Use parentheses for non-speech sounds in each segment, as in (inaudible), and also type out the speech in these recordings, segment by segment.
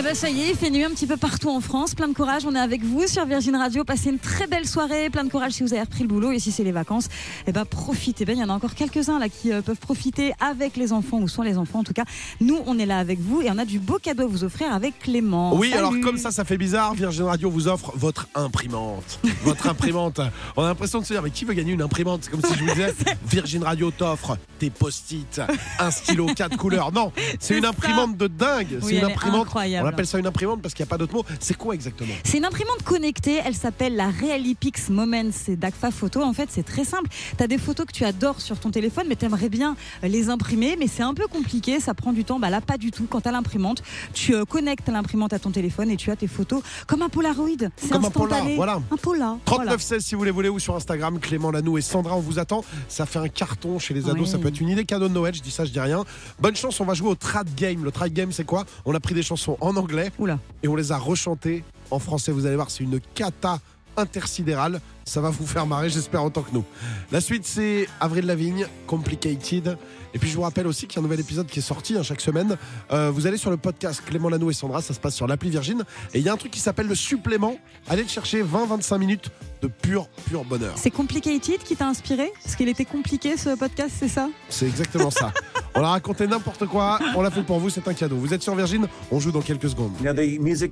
Eh ben ça y est, il fait nuit un petit peu partout en France. Plein de courage, on est avec vous sur Virgin Radio. Passez une très belle soirée. Plein de courage si vous avez repris le boulot et si c'est les vacances. Eh ben profitez bien. Il y en a encore quelques-uns là qui euh, peuvent profiter avec les enfants ou sans les enfants en tout cas. Nous, on est là avec vous et on a du beau cadeau à vous offrir avec Clément. Oui, Salut. alors comme ça, ça fait bizarre. Virgin Radio vous offre votre imprimante. (laughs) Votre imprimante. On a l'impression de se dire, mais qui veut gagner une imprimante? C'est comme si je vous disais, (laughs) Virgin Radio t'offre des post-it, un stylo, quatre couleurs. Non, (laughs) c'est une imprimante de dingue. Oui, c'est une elle est imprimante. incroyable. Appelle ça une imprimante parce qu'il n'y a pas d'autre mot. C'est quoi exactement? C'est une imprimante connectée, elle s'appelle la Realipix Moments, c'est d'Agfa Photo. En fait, c'est très simple. Tu as des photos que tu adores sur ton téléphone, mais tu aimerais bien les imprimer, mais c'est un peu compliqué, ça prend du temps. Bah là, pas du tout. Quand tu as l'imprimante, tu euh, connectes l'imprimante à ton téléphone et tu as tes photos comme un Polaroid. C'est Comme un Polar, voilà. Un Polar. 3916 si vous les voulez ou sur Instagram Clément Lanou et Sandra on vous attend ça fait un carton chez les ados Oui. ça peut être une idée cadeau de Noël je dis ça je dis rien bonne chance on va jouer au trad game le trad game c'est quoi? On a pris des chansons en anglais Oula. et on les a rechantées en français vous allez voir c'est une cata intersidérale ça va vous faire marrer j'espère autant que nous. La suite c'est Avril Lavigne Complicated. Et puis je vous rappelle aussi qu'il y a un nouvel épisode qui est sorti hein, chaque semaine. Euh, vous allez sur le podcast Clément Lanou et Sandra ça se passe sur l'appli Virgin. Et il y a un truc qui s'appelle le supplément. Allez le chercher 20-25 minutes de pur pur bonheur. C'est Complicated qui t'a inspiré? Parce qu'il était compliqué ce podcast, c'est ça? C'est exactement ça. (laughs) On a raconté n'importe quoi on l'a fait pour vous c'est un cadeau. Vous êtes sur Virgin on joue dans quelques secondes.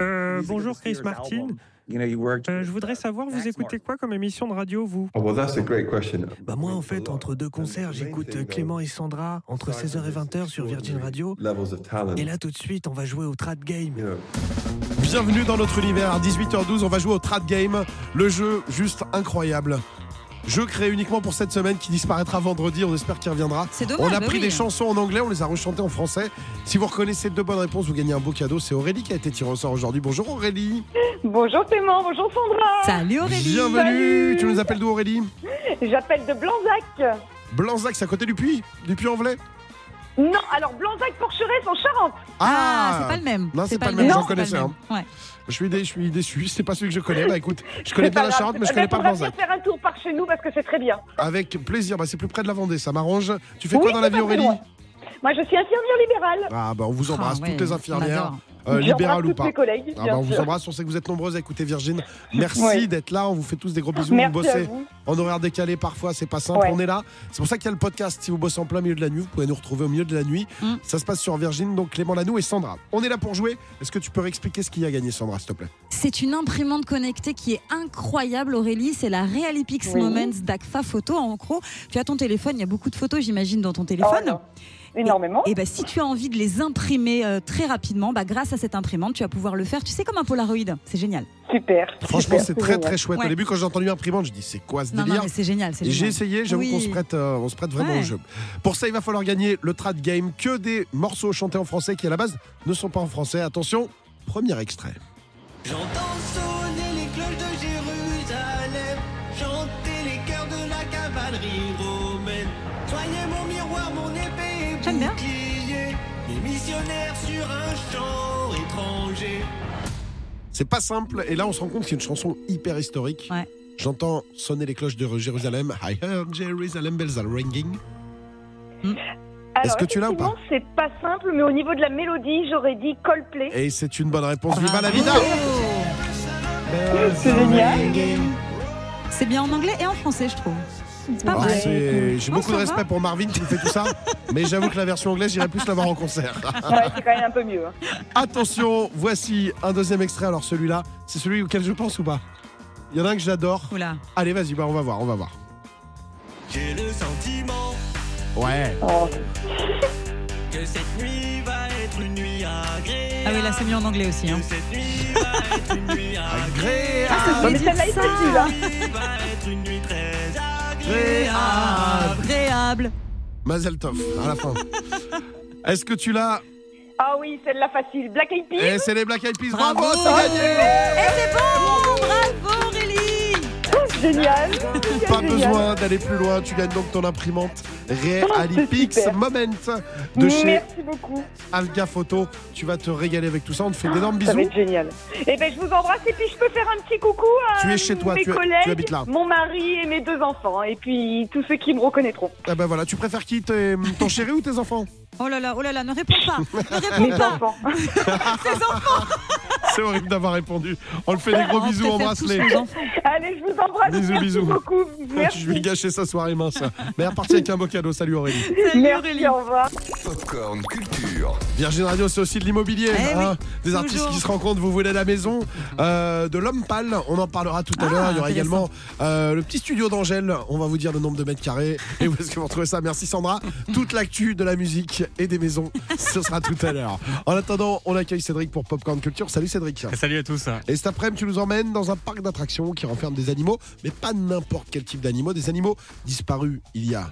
Euh, bonjour Chris Martin. Euh, je voudrais savoir, vous écoutez quoi comme émission de radio, vous Oh, well, that's a great question. Bah moi en fait entre deux concerts j'écoute euh, Clément et Sandra entre 16h et 20h sur Virgin Radio. Et là tout de suite on va jouer au Trad Game. Bienvenue dans notre univers. À 18h12 on va jouer au trad game. Le jeu juste incroyable Jeu créé uniquement pour cette semaine qui disparaîtra vendredi, on espère qu'il reviendra. C'est dommage. On a bah pris oui. des chansons en anglais, on les a rechantées en français. Si vous reconnaissez deux bonnes réponses, vous gagnez un beau cadeau. C'est Aurélie qui a été tirée au sort aujourd'hui. Bonjour Aurélie. Bonjour Clément, bonjour Sandra. Salut Aurélie. Bienvenue. Salut. Tu nous appelles d'où Aurélie J'appelle de Blanzac. Blanzac, c'est à côté du puits Du puits en velay Non, alors Blanzac Porcheret, c'est en Charente. Ah, c'est pas le même. Non, c'est pas le même, j'en connaissais un. Ouais. Je suis, dé- je suis déçu, c'est pas celui que je connais. Bah écoute, je connais bien pas la grave, Charente, mais je connais pas pas grave. On va Blanzac. faire un tour par chez nous parce que c'est très bien. Avec plaisir, bah, c'est plus près de la Vendée, ça m'arrange. Tu fais quoi dans la vie Aurélie. Moi, je suis infirmière libérale. Ah bah on vous embrasse, Ah, ouais, toutes les on infirmières, adore. Euh, libérales ou pas. mes collègues, Ah bah, on vous embrasse, on sait que vous êtes nombreuses à écouter Virgin. (laughs) Merci Ouais. d'être là, on vous fait tous des gros bisous, vous Merci à bossez vous. en horaire décalé parfois, c'est pas simple, Ouais. on est là. C'est pour ça qu'il y a le podcast, si vous bossez en plein milieu de la nuit, vous pouvez nous retrouver au milieu de la nuit. Mm. Ça se passe sur Virgin, donc Clément Lanou et Sandra. On est là pour jouer, est-ce que tu peux expliquer ce qu'il y a gagné Sandra, s'il te plaît? C'est une imprimante connectée qui est incroyable, Aurélie. C'est la Realipix Oui. Moments d'Agfa Photo. En gros, tu as ton téléphone, il y a beaucoup de photos, j'imagine, dans ton téléphone. Oh, non. Énormément. Et bah, si tu as envie de les imprimer euh, très rapidement, bah, grâce à cette imprimante, tu vas pouvoir le faire. Tu sais, comme un Polaroid. C'est génial. Super. Franchement, c'est très génial. très chouette. Au début, quand j'ai entendu imprimante, je dis c'est quoi ce délire non, mais c'est génial. Et J'ai essayé, j'avoue Oui. qu'on se prête, euh, on se prête vraiment Ouais. au jeu. Pour ça, il va falloir gagner le trad game, que des morceaux chantés en français qui à la base ne sont pas en français. Attention, premier extrait. J'entends bien. bouclier, les missionnaires sur un champ étranger. C'est pas simple, et là on se rend compte que c'est une chanson hyper historique. Ouais. J'entends sonner les cloches de Jérusalem. I heard Jerusalem bells are ringing. Alors, Est-ce que tu l'as ou pas C'est pas simple, mais au niveau de la mélodie, j'aurais dit Coldplay. Et c'est une bonne réponse. Viva la vida C'est génial. C'est bien en anglais et en français, je trouve. C'est pas Ah, mal. c'est- J'ai Non, beaucoup de ça respect va. pour Marvin qui me fait tout ça, (laughs) mais j'avoue que la version anglaise, j'irais plus la voir en concert. (laughs) Ouais, c'est quand même un peu mieux. hein. Attention, voici un deuxième extrait. Alors celui-là, c'est celui auquel je pense ou pas? Il y en a un que j'adore. Oula. Allez, vas-y, bah, on va voir, on va voir. J'ai le sentiment Ouais. Oh, que cette nuit va être une nuit agréable. Ah oui, là, c'est mieux en anglais aussi. Hein. Que cette nuit va être une nuit (laughs) agréable. Ah, ça Ouais, voulait mais dire celle-là est ça. facile, hein. nuit va être une nuit très Agréable. Agréable. Mazel Tov, à la fin. (laughs) Est-ce que tu l'as Ah oui, celle-là facile. Black Eyed Peas. Eh, c'est les Black Eyed Peas. Bravo. Bravo, c'est gagné Et c'est bon Bravo Génial. Pas Génial. besoin d'aller plus loin. Tu gagnes donc ton imprimante Realipix super. Moment de chez Merci beaucoup. Alga Photo. Tu vas te régaler avec tout ça. On te fait d'énormes Ça va bisous. être génial. Et ben je vous embrasse et puis je peux faire un petit coucou à Tu es chez toi, mes tu es- tu collègues, habites là. mon mari et mes deux enfants et puis tous ceux qui me reconnaîtront. Ah ben voilà, tu préfères qui tes- Ton chéri ou tes enfants? Oh là là, oh là là, ne réponds pas. Ne (laughs) Mes réponds pas. enfants. (laughs) C'est horrible d'avoir répondu. On le fait des gros bisous, embrasse-les. Allez, je vous embrasse. Bisous, Merci bisous. beaucoup. Merci. Je vais gâcher sa soirée mince. Mais est repartie avec un beau cadeau. Salut Aurélie. Salut Merci, Aurélie. au revoir. Popcorn Culture. Virgin Radio, c'est aussi de l'immobilier. Eh hein. Des toujours. artistes qui se rencontrent, vous voulez la maison. Euh, de l'homme pâle, on en parlera tout à Ah, l'heure. Il y aura également euh, le petit studio d'Angèle. On va vous dire le nombre de mètres carrés. Et où est-ce que vous retrouvez ça Merci Sandra. Toute l'actu de la musique et des maisons, ce sera tout à l'heure. En attendant, on accueille Cédric pour Popcorn Culture. Salut Cédric. Salut à tous. Et cet après-midi, tu nous emmènes dans un parc d'attractions qui renferme des animaux, mais pas n'importe quel type d'animaux, des animaux disparus il y a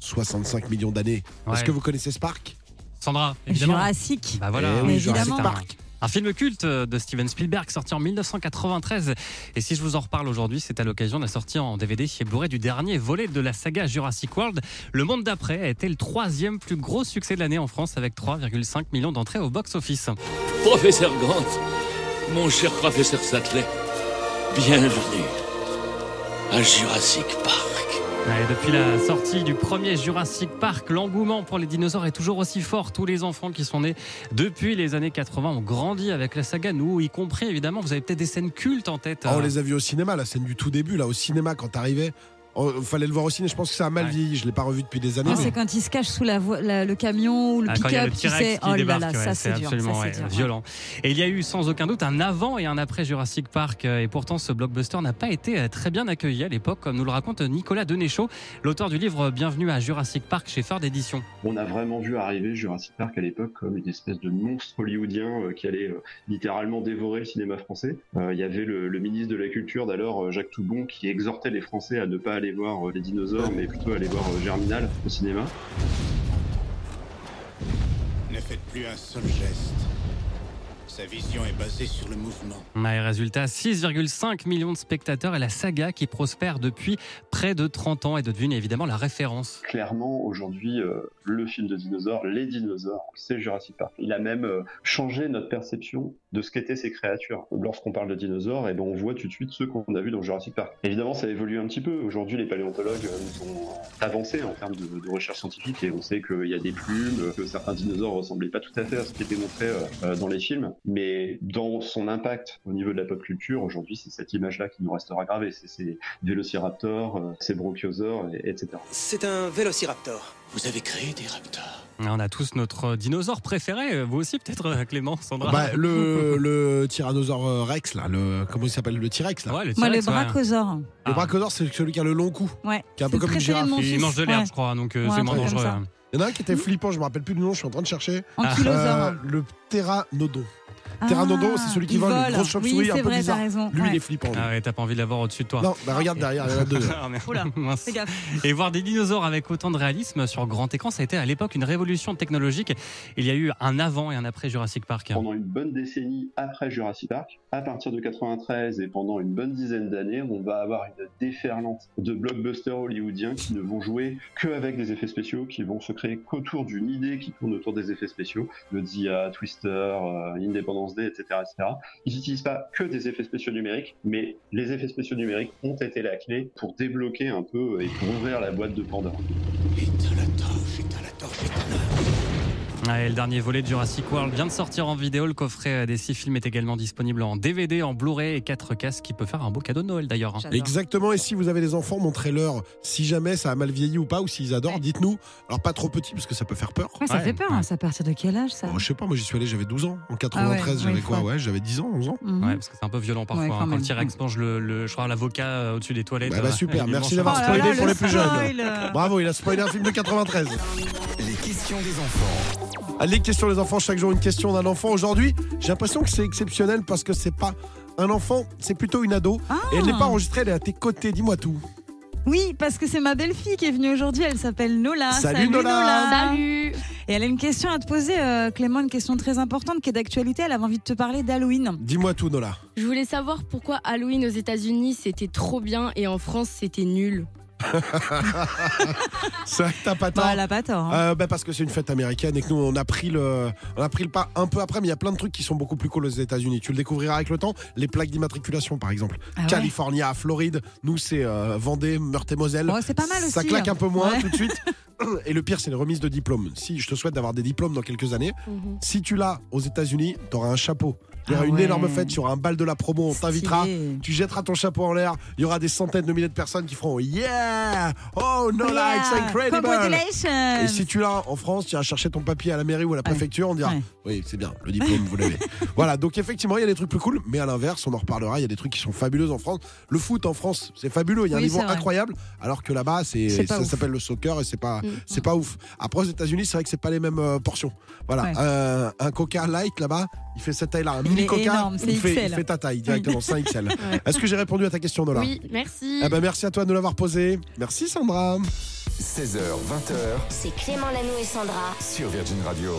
65 millions d'années. Est-ce que vous connaissez ce parc? Sandra, évidemment. Jurassique. Bah voilà, Eh oui, Jurassic un- Park. Un film culte de Steven Spielberg sorti en 1993. Et si je vous en reparle aujourd'hui, c'est à l'occasion de la sortie en DVD chez Blu-ray du dernier volet de la saga Jurassic World. Le monde d'après a été le troisième plus gros succès de l'année en France avec 3,5 millions d'entrées au box-office. Professeur Grant, mon cher professeur Sattler, bienvenue à Jurassic Park. Ouais, depuis la sortie du premier Jurassic Park, l'engouement pour les dinosaures est toujours aussi fort. Tous les enfants qui sont nés depuis les années 80 ont grandi avec la saga, nous y compris évidemment. Vous avez peut-être des scènes cultes en tête. Ah, on euh, les a vus au cinéma, la scène du tout début, là, au cinéma, quand t'arrivais. Il fallait le voir au ciné. Je pense que ça a mal Ouais. vieilli. Je l'ai pas revu depuis des années. Ah, mais- c'est quand il se cache sous la vo- la- le camion ou le Ah, pick-up, tu sais. Oh là là, ouais, ça c'est dur. absolument ça, c'est ouais, dur, ouais. violent. Et il y a eu sans aucun doute un avant et un après Jurassic Park. euh, Et pourtant, ce blockbuster n'a pas été euh, très bien accueilli à l'époque, comme nous le raconte Nicolas Denéchaud, l'auteur du livre Bienvenue à Jurassic Park chez Ford Édition. On a vraiment vu arriver Jurassic Park à l'époque comme une espèce de monstre hollywoodien euh, qui allait euh, littéralement dévorer le cinéma français. Euh, Il y avait le, le ministre de la Culture d'alors, euh, Jacques Toubon, qui exhortait les Français à ne pas aller voir euh, les dinosaures, mais plutôt aller voir euh, Germinal au cinéma. Ne faites plus un seul geste. Sa vision est basée sur le mouvement. Ouais, résultat, 6,5 millions de spectateurs et la saga qui prospère depuis près de 30 ans est devenue évidemment la référence. Clairement, aujourd'hui, euh, le film de dinosaures, les dinosaures, c'est Jurassic Park. Il a même euh, changé notre perception de ce qu'étaient ces créatures. Lorsqu'on parle de dinosaures, eh ben, on voit tout de suite ceux qu'on a vus dans Jurassic Park. Évidemment, ça évolue un petit peu. Aujourd'hui, les paléontologues euh, nous ont avancé en termes de, de recherche scientifique et on sait qu'il y a des plumes, que certains dinosaures ressemblaient pas tout à fait à ce qui était montré euh, euh, dans les films. Mais dans son impact au niveau de la pop culture, aujourd'hui, c'est cette image-là qui nous restera gravée. C'est ces vélociraptors, euh, ces brachiosaures, etc. C'est un vélociraptor. Vous avez créé des raptors. On a tous notre dinosaure préféré, vous aussi peut-être euh, Clément, Sandra Bah, le, (laughs) le tyrannosaure euh, Rex, là, le, comment il s'appelle Le T-Rex, là? Ouais, le Moi, le ouais. brachiosaure. Ah. Le brachiosaure, c'est celui qui a le long cou, Ouais. qui est un C'est peu comme une girafe. Il mange de l'herbe, ouais. je crois, donc euh, Ouais, c'est moins dangereux. ça. Il y en a un qui était flippant, je me rappelle plus du nom, je suis en train de chercher. Ankylosautre. Euh, le pteranodon. Pteranodon, c'est celui qui il vole, une grosse chauve-souris oui, un c'est peu vrai, bizarre. Lui, ouais. il est flippant. lui. Ah ouais, t'as pas envie de l'avoir au-dessus de toi. Non, bah regarde derrière, il y en a deux. (laughs) Ah, merde. Oula, (laughs) Mince. Fais gaffe. Et voir des dinosaures avec autant de réalisme sur grand écran, ça a été à l'époque une révolution technologique. Il y a eu un avant et un après Jurassic Park. Pendant une bonne décennie après Jurassic Park, à partir de 93 et pendant une bonne dizaine d'années, on va avoir une déferlante de blockbusters hollywoodiens qui ne vont jouer que avec des effets spéciaux, qui vont se créer qu'autour d'une idée qui tourne autour des effets spéciaux. Le Dia, Twister, euh, Independence Ils n'utilisent pas que des effets spéciaux numériques, mais les effets spéciaux numériques ont été la clé pour débloquer un peu et pour ouvrir la boîte de Pandore. Ouais, le dernier volet de Jurassic World vient de sortir en vidéo. Le coffret euh, des six films est également disponible en DVD, en Blu-ray et 4 casques qui peut faire un beau cadeau de Noël d'ailleurs. hein. Exactement, et si vous avez des enfants, montrez-leur si jamais ça a mal vieilli ou pas, ou s'ils adorent, Ouais. dites-nous. Alors pas trop petit, parce que ça peut faire peur. Ouais, ça Ouais, fait peur, hein, ça à partir de quel âge ça Oh, je sais pas, moi j'y suis allé, j'avais 12 ans. En 93, Ah ouais, j'avais quoi Ouais, j'avais 10 ans, 11 ans. Mhm. Ouais, parce que c'est un peu violent parfois. Ouais, quand hein, quand le. T-Rex mange le, le, je crois, l'avocat euh, au-dessus des toilettes. Bah, bah, super, merci d'avoir. Oh là spoilé là, pour le les plus jeunes. spoil. Bravo, il a spoilé un film de 93. Les questions des enfants. Allez, questions les enfants, chaque jour une question d'un enfant. Aujourd'hui, j'ai l'impression que c'est exceptionnel parce que c'est pas un enfant, c'est plutôt une ado. Ah. Et elle n'est pas enregistrée, elle est à tes côtés, dis-moi tout. Oui, parce que c'est ma belle-fille qui est venue aujourd'hui. Elle s'appelle Nola. Salut, Nola. Salut Et elle a une question à te poser, euh, Clément, une question très importante qui est d'actualité. Elle avait envie de te parler d'Halloween. Dis-moi tout, Nola. Je voulais savoir pourquoi Halloween aux États-Unis c'était trop bien et en France c'était nul. (laughs) C'est vrai que t'as pas tort. Bah, elle a pas tort. hein. Euh, bah, parce que c'est une fête américaine et que nous on a pris le on a pris le pas un peu après mais il y a plein de trucs qui sont beaucoup plus cool aux États-Unis. Tu le découvriras avec le temps. Les plaques d'immatriculation par exemple. Ah ouais California, Floride, nous c'est euh, Vendée, Meurthe-et-Moselle. C'est pas mal aussi. Ça claque hein. un peu moins Ouais. tout de suite. Et le pire, c'est les remises de diplômes. Si je te souhaite d'avoir des diplômes dans quelques années, si tu l'as aux États-Unis, tu auras un chapeau. Il y aura Ah une ouais. énorme fête, aura un bal de la promo, on t'invitera. Tu jetteras ton chapeau en l'air. Il y aura des centaines de milliers de personnes qui feront Yeah! Oh, no, Yeah. it's incredible! Et si tu l'as en France, tu iras chercher ton papier à la mairie ou à la préfecture, on dira Ouais. Oui, c'est bien, le diplôme, vous l'avez. (laughs) voilà, donc effectivement, il y a des trucs plus cool, mais à l'inverse, on en reparlera, il y a des trucs qui sont fabuleux en France. Le foot en France, c'est fabuleux, il y a un niveau incroyable, alors que là-bas, c'est, ça s'appelle le soccer et c'est pas, Mm. c'est pas ouf. Après, aux États-Unis, c'est vrai que c'est pas les mêmes euh, portions. Voilà, Ouais. Euh, un Coca Light là-bas, il fait cette taille-là. Un Il Coca, fait, XL. il fait ta taille directement, c'est un XL. Ouais. Est-ce que j'ai répondu à ta question, Nola Oui, merci. Eh ben, merci à toi de nous l'avoir posé. Merci, Sandra. 16h, 20h C'est Clément Lanoux et Sandra. sur Virgin Radio.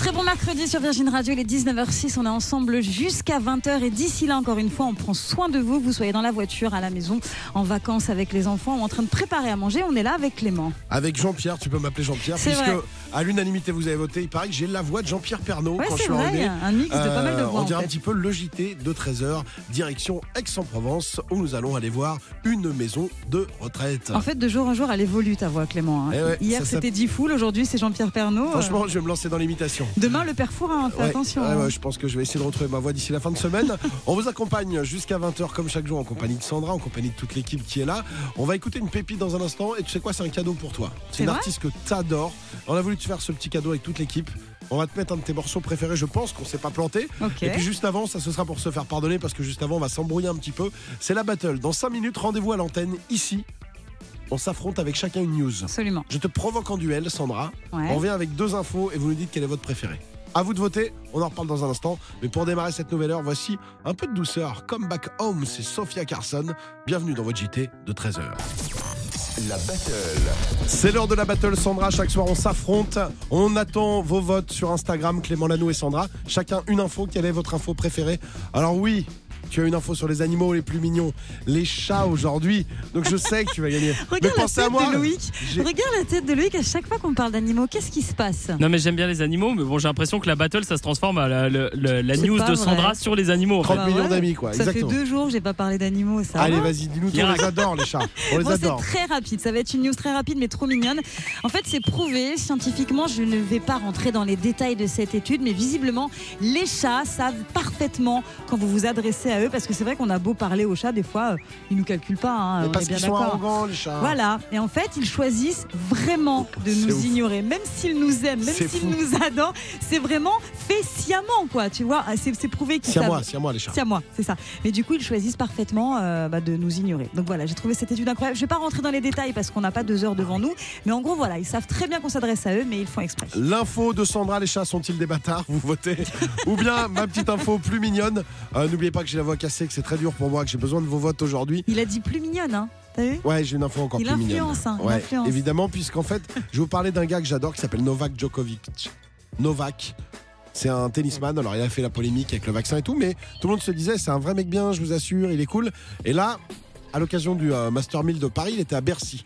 Très bon mercredi sur Virgin Radio, il est 19h06, on est ensemble jusqu'à 20h et d'ici là encore une fois on prend soin de vous, vous soyez dans la voiture, à la maison, en vacances avec les enfants ou en train de préparer à manger, on est là avec Clément. Avec Jean-Pierre, tu peux m'appeler Jean-Pierre, puisque vrai. à l'unanimité vous avez voté. Il paraît que j'ai la voix de Jean-Pierre Pernaud Ouais quand je suis vrai, arrivé. un mix de pas mal de Euh, voix on en dirait un petit peu le JT de 13h, direction Aix-en-Provence, où nous allons aller voir une maison de retraite. En fait de jour en jour elle évolue ta voix Clément. hein. Eh ouais, Hier c'était Diffoul, aujourd'hui c'est Jean-Pierre Pernaud. Franchement, je vais me lancer dans l'imitation. Demain le père Fourin, fais Ouais, attention. ouais, hein. ouais, je pense que je vais essayer de retrouver ma voix d'ici la fin de semaine. (laughs) On vous accompagne jusqu'à 20h comme chaque jour en compagnie de Sandra, en compagnie de toute l'équipe qui est là. On va écouter une pépite dans un instant et tu sais quoi, c'est un cadeau pour toi. C'est une artiste que t'adores. On a voulu te faire ce petit cadeau avec toute l'équipe. On va te mettre un de tes morceaux préférés, je pense qu'on s'est pas planté. Et puis juste avant, ça ce sera pour se faire pardonner parce que juste avant, on va s'embrouiller un petit peu. C'est la battle. Dans 5 minutes, rendez-vous à l'antenne ici. On s'affronte avec chacun une news. Absolument. Je te provoque en duel, Sandra. Ouais. On vient avec deux infos et vous nous dites quel est votre préféré. À vous de voter, on en reparle dans un instant. Mais pour démarrer cette nouvelle heure, voici un peu de douceur. Come back home, c'est Sophia Carson. Bienvenue dans votre JT de 13h. La battle. C'est l'heure de la battle, Sandra. Chaque soir, on s'affronte. On attend vos votes sur Instagram, Clément Lano et Sandra. Chacun une info. Quelle est votre info préférée? Alors, oui. Tu as une info sur les animaux les plus mignons, les chats aujourd'hui. Donc je sais que tu vas gagner. (laughs) Regarde Mais la pensez tête à moi. de Loïc. Regarde la tête de Loïc à chaque fois qu'on parle d'animaux. Qu'est-ce qui se passe? Non mais j'aime bien les animaux, mais bon j'ai l'impression que la battle ça se transforme à la, news de vrai. Sandra sur les animaux. en fait. 30 Bah millions ouais. d'amis, quoi. Ça Exactement. fait deux jours que j'ai pas parlé d'animaux, ça Allez, va vas-y, dis-nous. On les adore, les chats. On les Bon, c'est adore. très rapide, ça va être une news très rapide mais trop mignonne. En fait, c'est prouvé scientifiquement, je ne vais pas rentrer dans les détails de cette étude, mais visiblement, les chats savent parfaitement quand vous vous adressez à eux, parce que c'est vrai qu'on a beau parler aux chats, des fois, euh, ils nous calculent pas, hein, on parce qu'ils sont arrogants, les chats. Voilà, et en fait, ils choisissent vraiment de C'est nous ouf. ignorer, même s'ils nous aiment, même s'ils nous adorent, c'est vraiment fait sciemment, quoi, tu vois, Ah, c'est prouvé qu'ils savent. moi, c'est à moi, les chats. C'est à moi, c'est ça. Mais du coup, ils choisissent parfaitement euh, bah, de nous ignorer. Donc voilà, j'ai trouvé cette étude incroyable. Je vais pas rentrer dans les détails parce qu'on n'a pas deux heures devant nous. Mais en gros, voilà, ils savent très bien qu'on s'adresse à eux, mais ils font exprès. L'info de Sandra, les chats sont-ils des bâtards? Vous votez. (laughs) Ou bien ma petite info plus mignonne. Euh, N'oubliez pas que j'ai la voix cassée, que c'est très dur pour moi, que j'ai besoin de vos votes aujourd'hui. Il a dit plus mignonne, hein T'as vu? Ouais, j'ai une info encore Il plus mignonne. influence, hein, il influence. évidemment, puisqu'en fait, je vais vous parler d'un gars que j'adore qui s'appelle Novak Djokovic. Novak. C'est un tennisman, alors il a fait la polémique avec le vaccin et tout, mais tout le monde se disait c'est un vrai mec bien, je vous assure, il est cool. Et là, à l'occasion du euh, Master 1000 de Paris, il était à Bercy.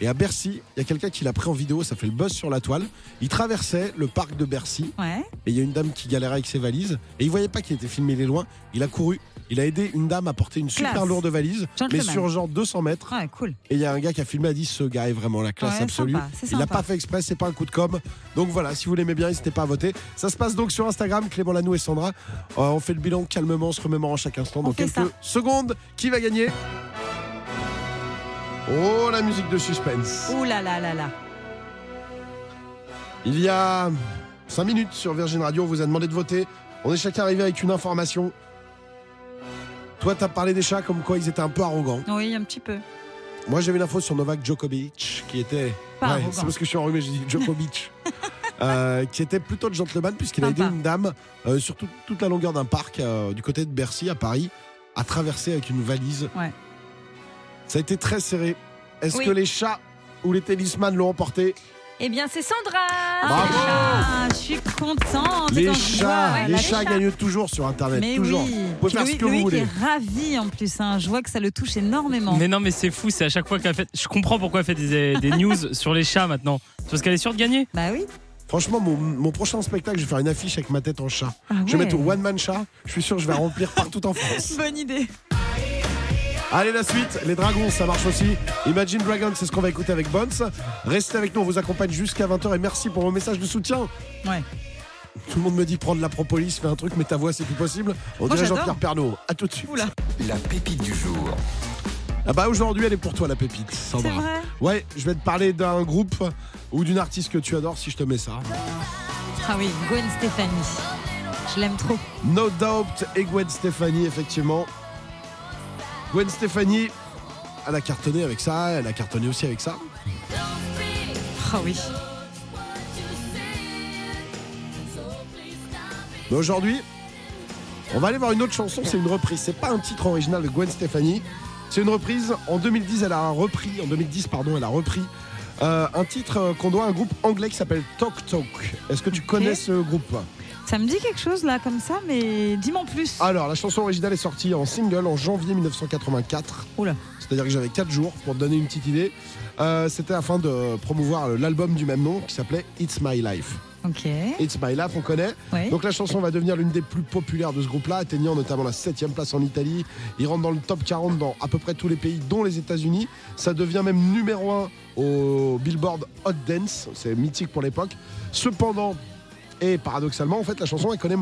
Et à Bercy, il y a quelqu'un qui l'a pris en vidéo, ça fait le buzz sur la toile. Il traversait le parc de Bercy Ouais. et il y a une dame qui galérait avec ses valises et il voyait pas qu'il était filmé il est loin. Il a couru, il a aidé une dame à porter une super lourde valise, mais sur genre 200 mètres. Ouais, cool. Et il y a un gars qui a filmé, a dit ce gars est vraiment la classe Ouais, absolue. sympa, il l'a pas fait exprès, c'est pas un coup de com. Donc voilà, si vous l'aimez bien, n'hésitez pas à voter. Ça se passe donc sur Instagram, Clément Lanou et Sandra. Euh, on fait le bilan calmement, on se remémore en chaque instant. Dans quelques ça. secondes, qui va gagner? Oh, la musique de suspense. Ouh là là là là. Il y a 5 minutes sur Virgin Radio, on vous a demandé de voter. On est chacun arrivé avec une information. Toi, t'as parlé des chats comme quoi ils étaient un peu arrogants. Oui, un petit peu. Moi, j'avais une info sur Novak Djokovic qui était. Pas Ouais, c'est parce que je suis enrhumé, j'ai dit Djokovic. (laughs) Euh, qui était plutôt de gentleman puisqu'il a aidé une dame euh, sur tout- toute la longueur d'un parc euh, du côté de Bercy à Paris à traverser avec une valise. Ouais. Ça a été très serré. Est-ce Oui. que les chats ou les tennisman l'ont emporté Eh bien, c'est Sandra Bravo Ah, Je suis contente Les chats, Ouais, les bah, chats gagnent toujours sur Internet. Mais toujours. oui. Vous pouvez faire ce que vous voulez. est ravi en plus. hein. Je vois que ça le touche énormément. Mais non, mais c'est fou, c'est à chaque fois qu'elle fait. Je comprends pourquoi elle fait des, des (laughs) news sur les chats maintenant. C'est Parce qu'elle est sûre de gagner. Bah oui. Franchement, mon, mon prochain spectacle, je vais faire une affiche avec ma tête en chat. Ah Je vais mettre One Man Chat. Je suis sûr que je vais remplir partout en (laughs) France. Bonne idée. Allez, la suite. Les dragons, ça marche aussi. Imagine Dragons, c'est ce qu'on va écouter avec Bones. Restez avec nous, on vous accompagne jusqu'à 20h et merci pour vos messages de soutien. Ouais. Tout le monde me dit prendre la propolis, fais un truc, mais ta voix, c'est plus possible. On Moi, dirait. Jean-Pierre Pernaud. À tout de suite. Oula. La pépite du jour. Ah bah aujourd'hui, elle est pour toi, la pépite, Sandra. C'est vrai Ouais, je vais te parler d'un groupe ou d'une artiste que tu adores si je te mets ça. Ah oui, Gwen Stefani. Je l'aime trop. No Doubt et Gwen Stefani, effectivement. Gwen Stefani, elle a cartonné avec ça, elle a cartonné aussi avec ça. Ah oui. Mais aujourd'hui, on va aller voir une autre chanson, c'est une reprise. C'est pas un titre original de Gwen Stefani. C'est une reprise. En 2010, elle a repris, en 2010, pardon, elle a repris euh, un titre euh, qu'on doit à un groupe anglais qui s'appelle Talk Talk. Est-ce que tu connais ce groupe? Ça me dit quelque chose là comme ça, mais dis-moi en plus. Alors, la chanson originale est sortie en single en janvier 1984. Oula. C'est-à-dire que j'avais 4 jours pour te donner une petite idée. Euh, C'était afin de promouvoir l'album du même nom qui s'appelait It's My Life. Ok. It's My Life, on connaît. Donc la chanson va devenir l'une des plus populaires de ce groupe-là, atteignant notamment la 7 place en Italie. Il rentre dans le top 40 dans à peu près tous les pays, dont les États-Unis. Ça devient même numéro 1 au Billboard Hot Dance. C'est mythique pour l'époque. Cependant, et paradoxalement, en fait, la chanson elle connaît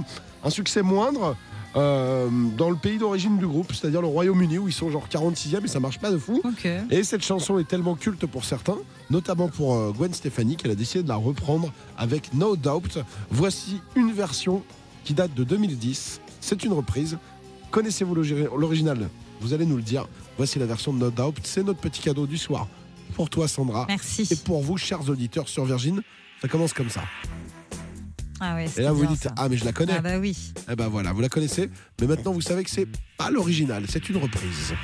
un succès moindre. euh, dans le pays d'origine du groupe, c'est-à-dire le Royaume-Uni où ils sont genre 46e et ça marche pas de fou. Et cette chanson est tellement culte pour certains, notamment pour euh, Gwen Stefani, qu'elle a décidé de la reprendre avec No Doubt. Voici une version qui date de 2010. C'est une reprise. Connaissez-vous l'ori- l'original? Vous allez nous le dire. Voici la version de No Doubt. C'est notre petit cadeau du soir. Pour toi, Sandra. Merci. Et pour vous, chers auditeurs sur Virgin, ça commence comme ça. Ah ouais, Et là, vous dites ça. Ah, mais je la connais. Ah bah oui. Eh ben voilà, vous la connaissez. Mais maintenant, vous savez que c'est pas l'original, c'est une reprise.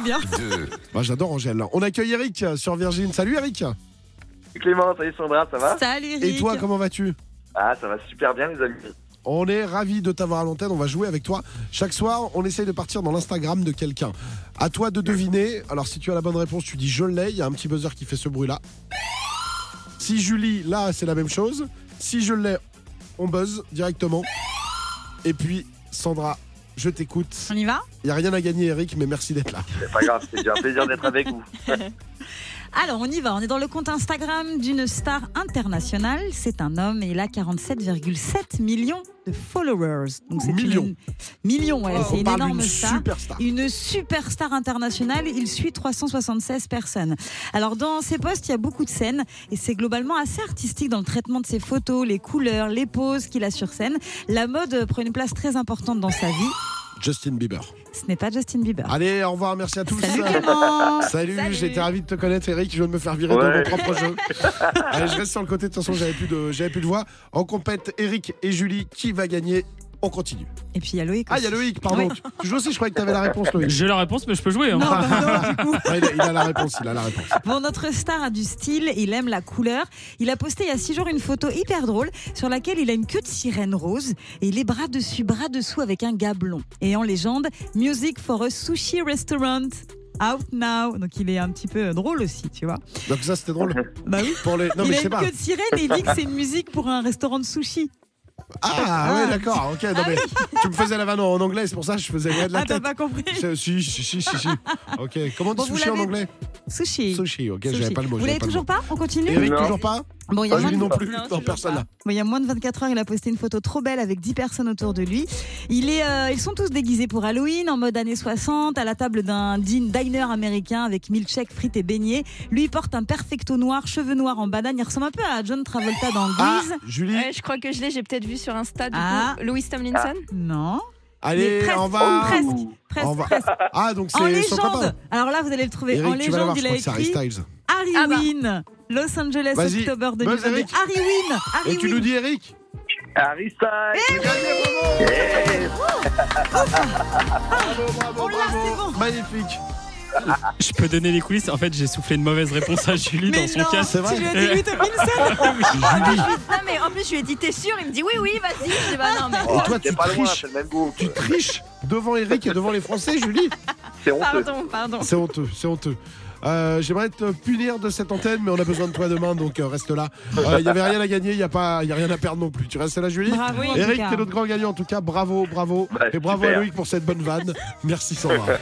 Bien. Moi, j'adore Angèle. On accueille Eric sur Virgin. Salut Eric. Clément, salut Sandra, ça va? Salut Eric. Et toi, comment vas-tu? Ah, ça va super bien les amis. On est ravis de t'avoir à l'antenne, on va jouer avec toi. Chaque soir, on essaye de partir dans l'Instagram de quelqu'un. À toi de deviner. Alors si tu as la bonne réponse, tu dis je l'ai, il y a un petit buzzer qui fait ce bruit-là. Si Julie, là, c'est la même chose. Si je l'ai, on buzz directement. Et puis, Sandra, je t'écoute. On y va? Il n'y a rien à gagner, Eric, mais merci d'être là. C'est pas grave, c'est un plaisir d'être avec vous. (laughs) Alors, on y va. On est dans le compte Instagram d'une star internationale. C'est un homme et il a 47,7 millions de followers. Donc c'est Millions. Une... Millions, ouais. Oh, c'est une énorme star. superstar. Une superstar internationale. Il suit 376 personnes. Alors, dans ses posts, il y a beaucoup de scènes et c'est globalement assez artistique dans le traitement de ses photos, les couleurs, les poses qu'il a sur scène. La mode prend une place très importante dans sa vie. Justin Bieber. Ce n'est pas Justin Bieber. Allez, au revoir, merci à tous. Salut. Salut, Salut. j'étais ravi de te connaître, Eric. Je viens de me faire virer de Ouais. mon propre jeu. Allez, je reste sur le côté. De toute façon, j'avais plus de, j'avais plus de voix. En compète, Eric et Julie, qui va gagner On continue. Et puis il y a Loïc. Ah, il y a. Loïc, pardon. Oui. Tu- joues aussi, je croyais que tu avais la réponse, Loïc. J'ai la réponse, mais je peux jouer. hein. Non, bah non, du coup. Ah, il, a, il a la réponse, il a la réponse. Bon, notre star a du style, il aime la couleur. Il a posté il y a six jours une photo hyper drôle sur laquelle il a une queue de sirène rose et il est bras dessus, bras dessous avec un gars blond. Et en légende, Music for a Sushi Restaurant. Out now. Donc il est un petit peu drôle aussi, tu vois. Donc ça, c'était drôle. Bah oui. Pour les... Non, il mais a je sais une pas. queue de sirène et il dit que c'est une musique pour un restaurant de sushi. Ah, ouais, d'accord. Ok, non, mais (laughs) tu me faisais la vanne en anglais, c'est pour ça que je faisais ouais de la Ah, t'as tête. pas compris C'est- Si, si, si, si, si. (laughs) Ok, comment on dit Bon, vous sushi en l'avez- anglais? Sushi. Sushi, ok, Sushi. j'avais pas le mot. Vous j'avais l'avez pas le toujours mot. pas? On continue Eric, Non. toujours pas? Bon, il y a Ah, moins Julie de- non plus, Non, personne là. Bon, il y a moins de 24 heures, il a posté une photo trop belle avec 10 personnes autour de lui. Il est, euh, ils sont tous déguisés pour Halloween, en mode années 60, à la table d'un din- diner américain avec milkshake, frites et beignets. Lui, il porte un perfecto noir, cheveux noirs en banane. Il ressemble un peu à John Travolta dans Ah, Grease. Julie, Ouais, je crois que je l'ai, j'ai peut-être vu sur Insta du Ah. coup. Louis Tomlinson. Non. allez, presque, on va. presque, presque, on va- presque. Ah, donc En c'est son copain. légende. Alors là, vous allez le trouver. en Eric, légende, je il a écrit Styles. Harry Ah bah. Los Angeles, buzz, 2022. Eric. Harry Wynn. Harry Et tu Wynn. nous dis Eric Harry Styles Eh. Bravo, bravo, On l'a, c'est bon. Magnifique. Je peux donner les coulisses. En fait, j'ai soufflé une mauvaise réponse à Julie Mais dans son non, casque. C'est vrai Tu lui as dit Louis Tomlinson (laughs) Julie, Non mais en plus je lui ai dit t'es sûr? Il me dit oui oui vas-y. Je dis bah non mais. Oh, toi, c'est tu pas loin, triches. c'est le même goût. tu triches devant Eric et devant les Français, Julie C'est honteux. Pardon pardon. C'est honteux, c'est honteux. Euh, J'aimerais te punir de cette antenne, mais on a besoin de toi demain, donc euh, reste là. Il n'y avait rien à gagner, il n'y a, pas- y a rien à perdre non plus. Tu restes là, Julie Bravo, Eric, t'es notre grand gagnant en tout cas. Bravo, bravo. Bah, et bravo super. à Loïc pour cette bonne vanne. Merci Sandra. (laughs)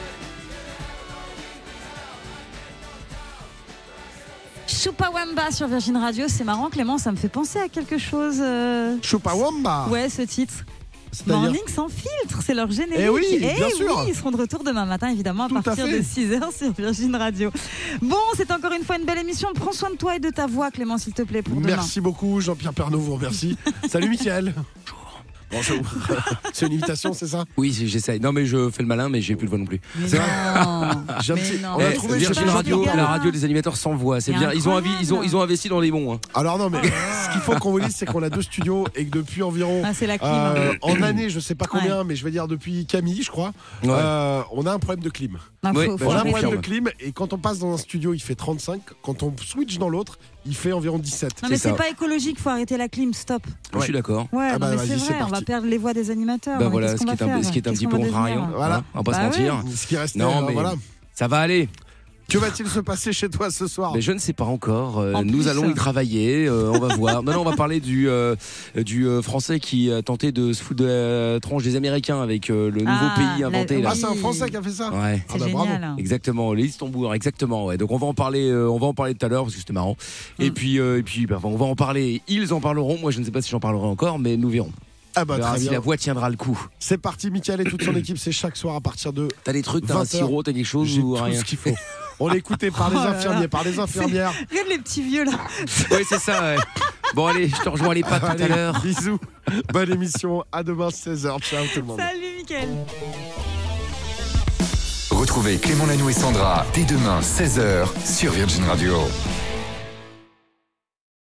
Chupawamba sur Virgin Radio, c'est marrant Clément, ça me fait penser à quelque chose. euh, Chupawamba Ouais, ce titre. Morning sans filtre, c'est leur générique. Eh oui, bien Eh sûr. oui, ils seront de retour demain matin, évidemment, à Tout partir de 6h sur Virgin Radio. Bon, c'est encore une fois une belle émission. Prends soin de toi et de ta voix, Clément, s'il te plaît, pour demain. Merci beaucoup, Jean-Pierre Pernaud vous remercie. (laughs) Salut Mickaël. Bonjour. (laughs) c'est une invitation, c'est ça? Oui, j'essaye. Non, mais je fais le malin, mais j'ai plus de voix non plus. C'est non, (laughs) J'ai un petit- non. on a Eh, trouvé Virgin Radio, la radio des animateurs sans voix. C'est bien. Ils ont, incroyable. invi- ils, ont, ils ont investi dans les bons. hein. Alors non, mais (laughs) ce qu'il faut qu'on vous dise, c'est qu'on a deux studios et que depuis environ Ah, c'est la clim. euh, en année, je sais pas combien, mais je vais dire depuis Camille, je crois, Ouais. euh, on a un problème de clim. Ah, faut- bah, On a un problème de clim et quand on passe dans un studio, il fait 35. Quand on switch dans l'autre, il fait environ 17. Non mais C'est pas écologique, faut arrêter la clim, stop. Je suis d'accord. Ouais, Ah non, bah, mais c'est vrai, on va perdre les voix des animateurs. Bah hein, voilà, ce qui est un, faire ce qui est un Qu'est-ce petit peu contrariant. Voilà. hein, On va pas Bah se mentir. Ce qui restait, Non, euh, mais- voilà. Ça va aller. Que va-t-il se passer chez toi ce soir Mais je ne sais pas encore. Euh, En nous plus. allons y travailler. euh, on va voir. Non, non, on va parler du euh, du euh, français qui a tenté de se foutre de la tronche des Américains avec euh, le nouveau Ah, pays la- inventé là. Ah, c'est un Français qui a fait ça Ouais. Ah C'est bah, bravo. génial. Exactement, les Istanbul, exactement. Ouais. Donc on va en parler, euh, on va en parler tout à l'heure parce que c'était marrant. Et Mm. puis, euh, et puis, bah, on va en parler. Ils en parleront. Moi, je ne sais pas si j'en parlerai encore, mais nous verrons. Ah bah très si bien. la voix tiendra le coup. C'est parti, Mickaël et toute son équipe, c'est chaque soir à partir de T'as des trucs, t'as un 20 heures. sirop, t'as quelque chose J'ai ou tout rien ce qu'il faut. On écouté par (laughs) les Oh là. infirmiers, par les infirmières. Regarde les petits vieux là. Oui, c'est ça. ouais. Bon, allez, je te rejoins les pattes tout à l'heure. Bisous. Bonne émission. À demain 16h. Ciao tout le monde. Salut Mickaël. Retrouvez Clément Lanoux et Sandra dès demain 16h sur Virgin Radio.